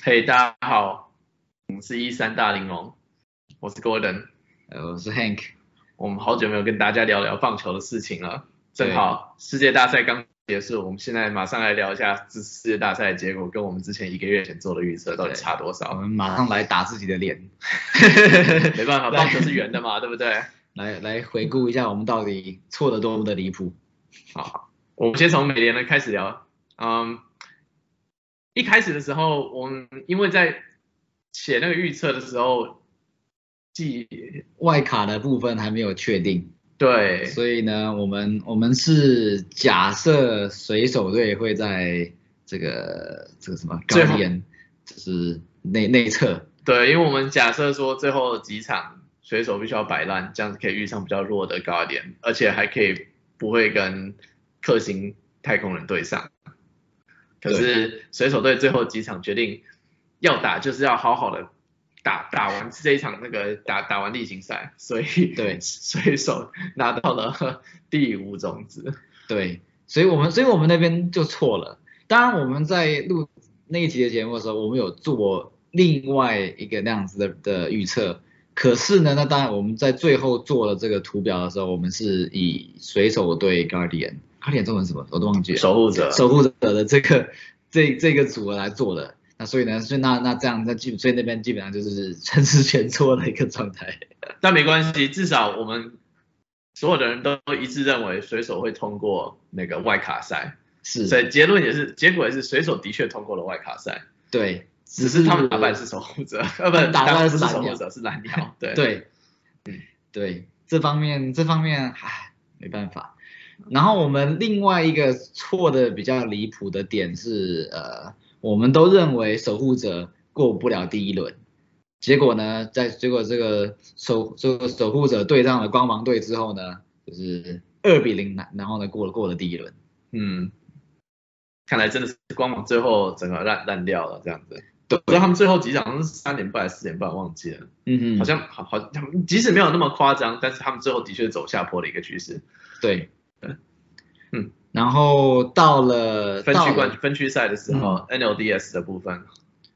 嘿，大家好，我们是一三大玲珑，我是 Gordon，呃，我是 Hank，我们好久没有跟大家聊聊棒球的事情了，正好世界大赛刚结束，我们现在马上来聊一下这世界大赛的结果跟我们之前一个月前做的预测到底差多少我？们马上来打自己的脸，没办法，棒球是圆的嘛，对不对？来来回顾一下我们到底错的多么的离谱。好，我们先从美联的开始聊。嗯，一开始的时候，我们因为在写那个预测的时候，记外卡的部分还没有确定，对。所以呢，我们我们是假设水手队会在这个这个什么高点就是内内侧，对，因为我们假设说最后几场水手必须要摆烂，这样子可以遇上比较弱的 Guardian，而且还可以不会跟克星太空人对上。可是水手队最后几场决定要打，就是要好好的打打完 这一场那个打打完例行赛，所以对 水手拿到了 第五种子。对，所以我们所以我们那边就错了。当然我们在录那一集的节目的时候，我们有做另外一个那样子的的预测。可是呢，那当然我们在最后做了这个图表的时候，我们是以水手对 Guardian，Guardian 中文什么我都忘记了，守护者，守护者的这个这这个组合来做的。那所以呢，所以那那这样，那基所以那边基本上就是全是全错的一个状态。但没关系，至少我们所有的人都一致认为水手会通过那个外卡赛，是，所以结论也是，结果也是水手的确通过了外卡赛，对，只是他们打败是守护者，呃，不，打败是守护者，是蓝鸟，对，对，嗯对，这方面这方面，唉，没办法。然后我们另外一个错的比较离谱的点是，呃，我们都认为守护者过不了第一轮，结果呢，在结果这个守这个守护者对上了光芒队之后呢，就是二比零然后呢过了过了第一轮。嗯，看来真的是光芒最后整个烂烂掉了这样子。对他们最后几场是三点半还是四点半，忘记了，嗯哼，好像好好，他们即使没有那么夸张，但是他们最后的确是走下坡的一个趋势。对对，嗯，然后到了分区冠分区赛的时候、NLDS 的部分，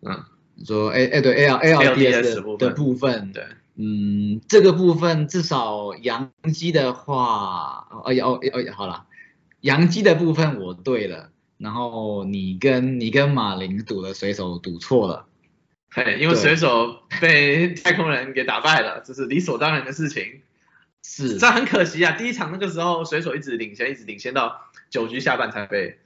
嗯，你说 A 哎对 A L A L D ALDS 的部分。对，嗯，这个部分至少洋基的话，哦哦哦好了，洋基的部分我对了，然后你跟你跟马林赌的水手赌错了，嘿，因为水手被太空人给打败了，这是理所当然的事情。是这很可惜啊！第一场那个时候水手一直领先，一直领先到九局下半才被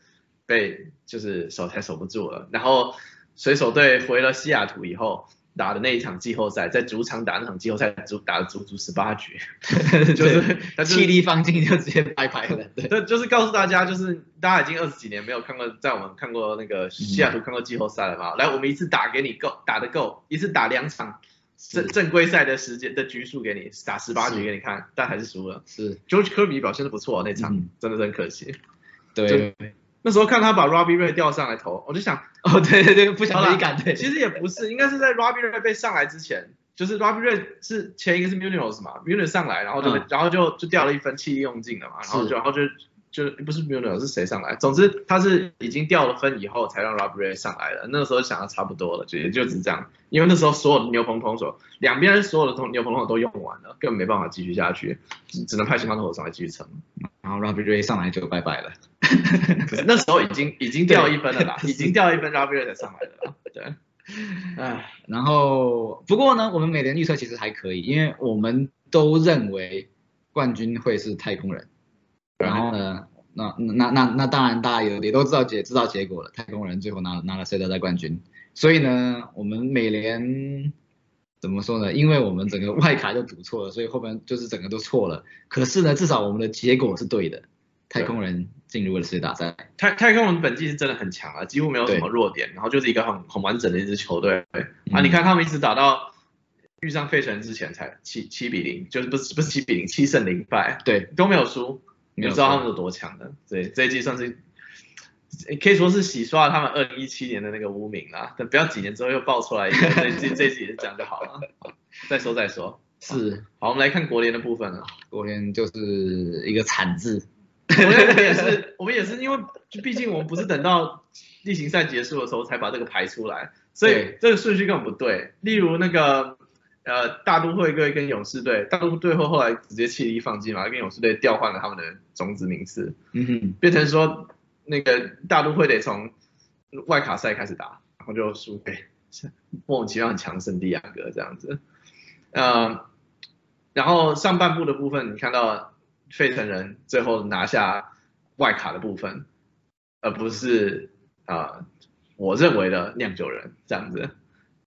被就是守才守不住了。然后水手队回了西雅图以后打的那一场季后赛，在主场打那场季后赛，足打了足足十八局 就是气力放尽就直接拜拜了，对，对，就是告诉大家，就是大家已经二十几年没有看过，在我们看过那个西雅图看过季后赛了嘛？来，我们一次打给你够，打得够，一次打两场正正规赛的时间的局数给你，打十八局是给你看，但还是输了。是，George Kirby 表现的不错，那场、嗯。真的是很可惜。对，那时候看他把 Robbie Ray 调上来投，我就想，哦对对对，不想好啦没感对，其实也不是，应该是在 Robbie Ray 被上来之前，就是 Robbie Ray 是前一个是 Munoz 嘛，Munoz 上来，然后就、嗯。然后就就掉了一分，气力用尽了嘛，然后就然后就就不是 Munoz 是谁上来，总之他是已经掉了分以后才让 Robbie Ray 上来的，那个时候想的差不多了，就也就只是这样，因为那时候所有的牛棚投手，两边所有的投牛棚投手都用完了，根本没办法继续下去，只只能派其他投手上来继续撑。然后 Robbie Ray 上来就拜拜了，那时候已经已经掉一分了啦，已经掉一分 r o b b i 才上来的啦。对，唉，然后不过呢，我们每年预测其实还可以，因为我们都认为冠军会是太空人。然后呢，那那那那当然大家也也都知道结知道结果了，太空人最后拿拿了世界大赛冠军。所以呢，我们美联怎么说呢？因为我们整个外卡就赌错了，所以后面就是整个都错了。可是呢，至少我们的结果是对的，太空人进入了世界大赛。太太空人本季是真的很强啊，几乎没有什么弱点，然后就是一个很很完整的一支球队啊。嗯你看他们一直打到遇上费城之前才七七比零，就是不是不是七比零，七胜零败对，都没有输，你知道他们有多强的。对，这一季算是。可以说是洗刷了他们二零一七年的那个污名啦，等不要几年之后又爆出来一个，这一季这一季也是这样就好了。再说再说，是好，我们来看国联的部分了。国联就是一个惨字，我们也是，我们也是因为，毕竟我们不是等到例行赛结束的时候才把这个排出来，所以这个顺序根本不对。例如那个呃大都会队跟勇士队，大都会队后后来直接弃力放弃嘛，跟勇士队调换了他们的种子名次，嗯哼，变成说那个大都会得从外卡赛开始打，然后就输给 莫名其妙很强的圣地亚哥这样子。呃，然后上半部的部分，你看到费城人最后拿下外卡的部分，而不是呃我认为的酿酒人这样子。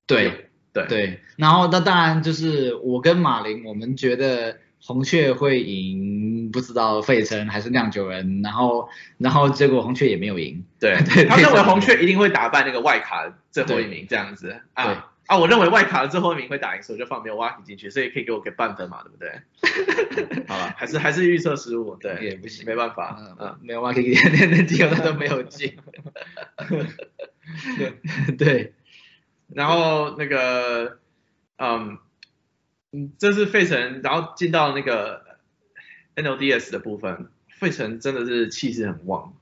对对。对，然后那当然就是我跟马林，我们觉得红雀会赢，不知道费城还是酿酒人，然后然后结果红雀也没有赢，对。对他认为对。红雀一定会打败那个外卡最后一名这样子。对啊啊！我认为外卡的最后一名会打赢，所以我就放 Milwaukee 进去，所以可以给我给半分嘛，对不对？好了，还是 还是预测失误，对，也不行。没办法，嗯嗯，，没有 k 连连季后赛都没有进，对然后那个，嗯，嗯，这是费城，然后进到那个 NLDS 的部分，费城真的是气势很旺，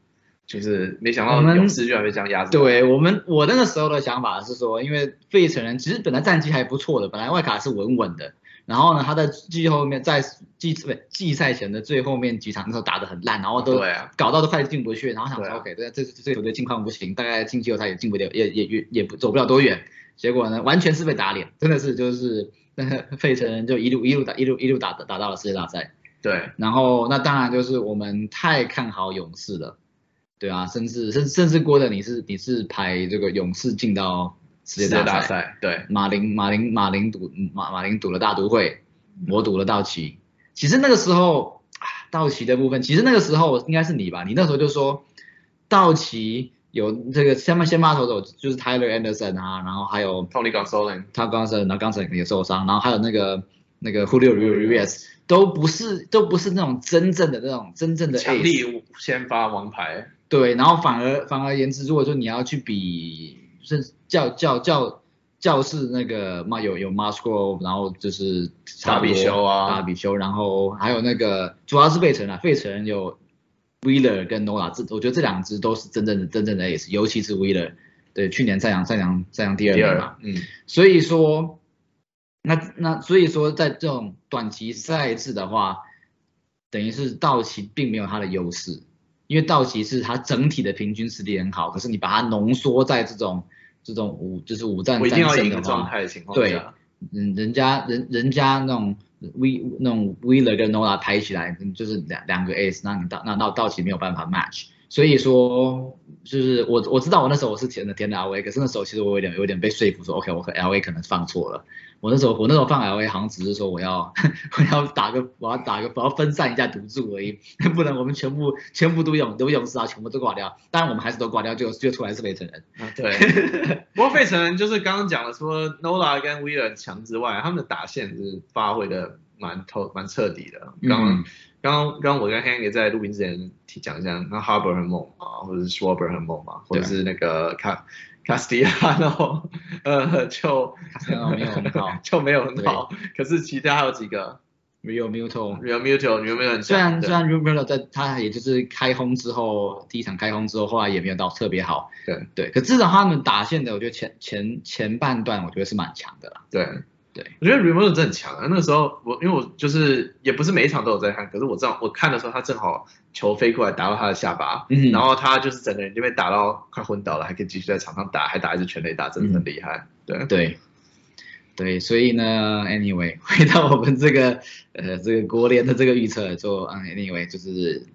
就是没想到勇士居然被这样压制。对我们我那个时候的想法是说，因为费城人其实本来战绩还不错的，本来外卡是稳稳的，然后呢他在季后面在季不季赛前的最后面几场那时候打得很烂，然后都搞到都快进不去，然后想说、啊 OK，对，这这这球队近况不行，大概进季后赛也进不了，也也也也不走不了多远。结果呢，完全是被打脸，真的是就是那费城就一路一路打一路一路打打到了世界大赛。对，然后那当然就是我们太看好勇士了，对啊，甚至甚甚至郭的你是你是排这个勇士进到世世界界大赛，大赛，对，马林马林马林赌马马林赌了大都会，我赌了道奇。其实那个时候啊道奇的部分，其实那个时候应该是你吧？你那时候就说道奇有这个先发先发投手就是 Tyler Anderson 啊，然后还有 Tony Gonsolin，他刚才然后刚才也受伤，然后还有那个那个 Julio Urias 都不是都不是那种真正的那种真正的强力先发王牌，对，然后反而反而言之，如果说你要去比是教教教教室那个嘛有有 Musgrove，然后就是差不多达比修啊。大比修，然后还有那个主要是费城啊，费城有 Wheeler 跟 Nola，这我觉得这两支都是真正的真正的 ace，尤其是 Wheeler，对，去年赛扬赛扬赛扬第二嘛，，嗯，所以说，那那所以说，在这种短期赛制的话，等于是道奇并没有他的优势，因为道奇是它整体的平均实力很好，可是你把它浓缩在这种这种五就是五战我一定要三胜的状，态的情况对下，嗯，人家人人家那种 We 那种 Wheeler 跟 Nola 拍起来，嗯就是两两个 Ace，那你到那到道奇没有办法 match，所以说就是我我知道我那时候我是填的填的 LA，可是那时候其实我有点有点被说服说 OK，我和 LA 可能放错了。我那时候我那时候放 LA 好像只是说我要 我要打个我要打个我要分散一下赌注而已，不能我们全部全部都勇都勇士啊，全部都挂掉。当然我们还是都挂掉，就就出来是费城人。对。不过费城人就是刚刚讲了，除了 Nola 跟 Wheeler 强之外，他们的打线是发挥的蛮透蛮彻底的。刚刚、嗯刚我跟 Hank 也在录音之前提讲一下，那 Harbor 很猛嘛，或者是 Schwarber 很猛嘛，或者是那个 Ca Castellano，呃，就 Castellanos 没有很好 就没有很好。可是其他还有几个 Real Muto。Real Mutual 有没有很强？虽然对虽然 r u m e r 在他也就是开轰之后，第一场开轰之后，后来也没有到特别好，对对，可至少他们打线的，我觉得前前前半段我觉得是蛮强的啦。对对，我觉得 Remote 真的很强啊。那个时候我因为我就是也不是每一场都有在看，可是我知道我看的时候，他正好球飞过来打到他的下巴，嗯然后他就是整个人就被打到快昏倒了，还可以继续在场上打，还打一支全垒打，真的很厉害。对对，对，所以呢，anyway，回到我们这个呃这个国联的这个预测，就嗯，anyway 就是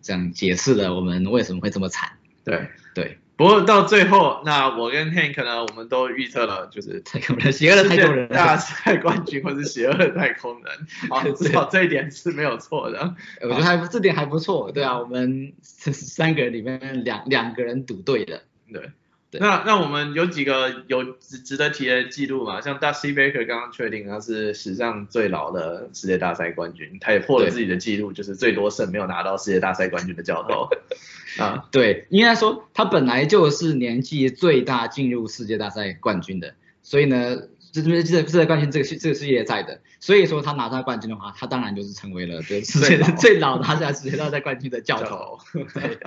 这样解释了我们为什么会这么惨。对。对，不过到最后，那我跟 Hank 呢，我们都预测了，就是太空人，邪恶的太空人大赛冠军或是邪恶的太空人，啊，至少这一点是没有错的。我觉得还这点还不错。对啊，我们三个人里面两两个人赌对了。对那那我们有几个有值值得提的记录嘛？像 Dusty Baker 刚刚确定他是史上最老的世界大赛冠军，他也破了自己的记录，就是最多胜没有拿到世界大赛冠军的教头。啊，对，应该说他本来就是年纪最大进入世界大赛冠军的，所以呢，这这这这冠军这个世这个世界赛的，所以说他拿到冠军的话，他当然就是成为了这个 世界的最老拿下世界大赛冠军的教头。对，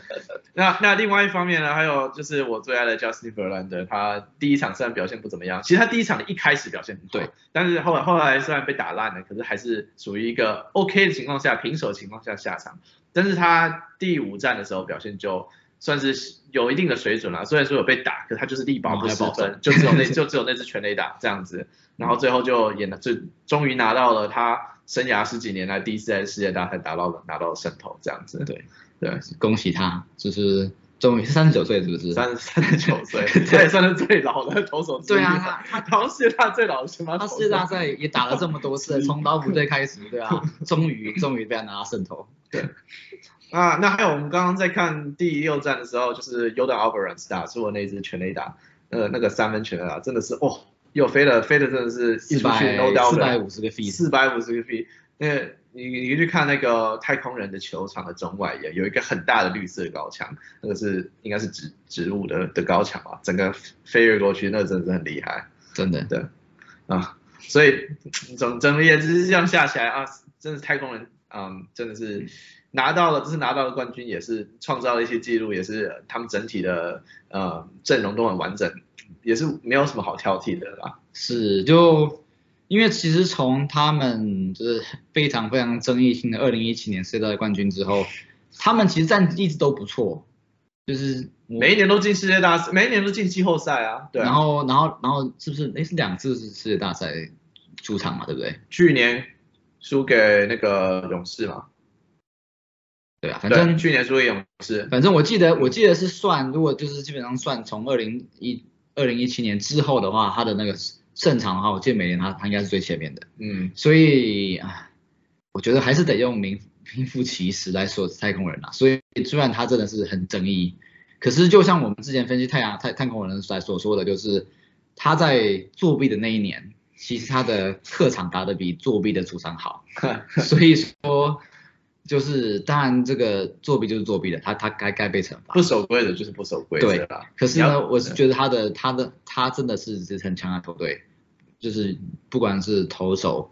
那那另外一方面呢，还有就是我最爱的 Justin Verlander，他第一场虽然表现不怎么样，其实他第一场一开始表现对，但是后来后来虽然被打烂了，可是还是属于一个 OK 的情况下，平手的情况下下场，但是他第五站的时候表现就。算是有一定的水准了，虽然说有被打，可他就是力保不失分，就只有那 就只有那只全垒打这样子，然后最后就演了，就终于拿到了他生涯十几年来第一次在世界大赛拿到了拿到了胜投这样子，对对，恭喜他，就是终于三十九岁是不是？三三十九岁，他也算是最老的投手。对啊，他他好像世界大最老的是吗？他世界大赛也打了这么多次，从老虎队开始，对啊，终于终于被他拿到胜投，对。啊，那还有我们刚刚在看第六站的时候，就是 y o d a Alvarez 打出了那支全垒打，呃，那个三分全垒打真的是哦，又飞了，飞的真的是四百四百五十个 feet，四百五十个 feet。那你你去看那个太空人的球场的中外野，有一个很大的绿色高墙，那个是应该是植植物的的高墙吧，整个飞跃过去，那个真的是很厉害，真的对。啊，所以整整个也只是这样下起来啊，真的太空人，嗯，真的是。拿到了，这是拿到了冠军，也是创造了一些记录，也是他们整体的呃阵容都很完整，也是没有什么好挑剔的啦。是，就因为其实从他们就是非常非常争议性的二零一七年世界大冠军之后，他们其实战绩一直都不错，就是每一年都进世界大赛，每一年都进季后赛啊。对。然后，然后，然后是不是？哎，是两次是世界大赛出场嘛？对不对？去年输给那个勇士嘛。对啊，反正去年输给勇士。反正我记得，我记得是算，如果就是基本上算从二零一二零一七年之后的话，他的那个胜场的话，我记得每年他他应该是最前面的。嗯，所以啊，我觉得还是得用名名副其实来说太空人啊。所以虽然他真的是很争议，可是就像我们之前分析太阳太太空人来所说的，就是他在作弊的那一年，其实他的客场打得比作弊的主场好。所以说。就是当然，这个作弊就是作弊的，他他该该被惩罚。不守规的就是不守规对可是呢，我是觉得他的他的他真的是支撑强的球队，就是不管是投手，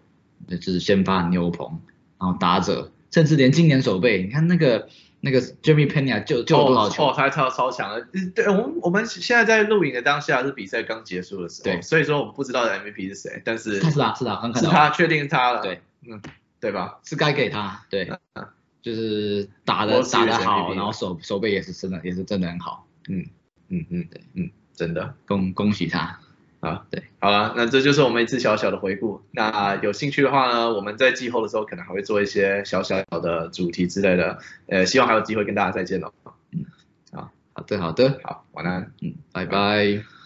就是先发牛棚，然后打者，甚至连今年守备，你看那个那个 Jimmy Pena 就就多少球，哦，他超超强的。对，我们我们现在在录影的当下是比赛刚结束的时候，对，所以说我们不知道的 MVP 是谁，但是是啊是啊，刚看到是他，确定他了。对，嗯。对吧？是该给他，对，就是打的打的好，然后手手背也是真的也是真的很好，嗯嗯嗯，对，嗯，真的。恭恭喜他啊，对，好了，那这就是我们一次小小的回顾。那有兴趣的话呢，我们在季后的时候可能还会做一些小小的主题之类的，呃，希望还有机会跟大家再见了。嗯，好，好的好的，好，晚安，嗯，拜拜。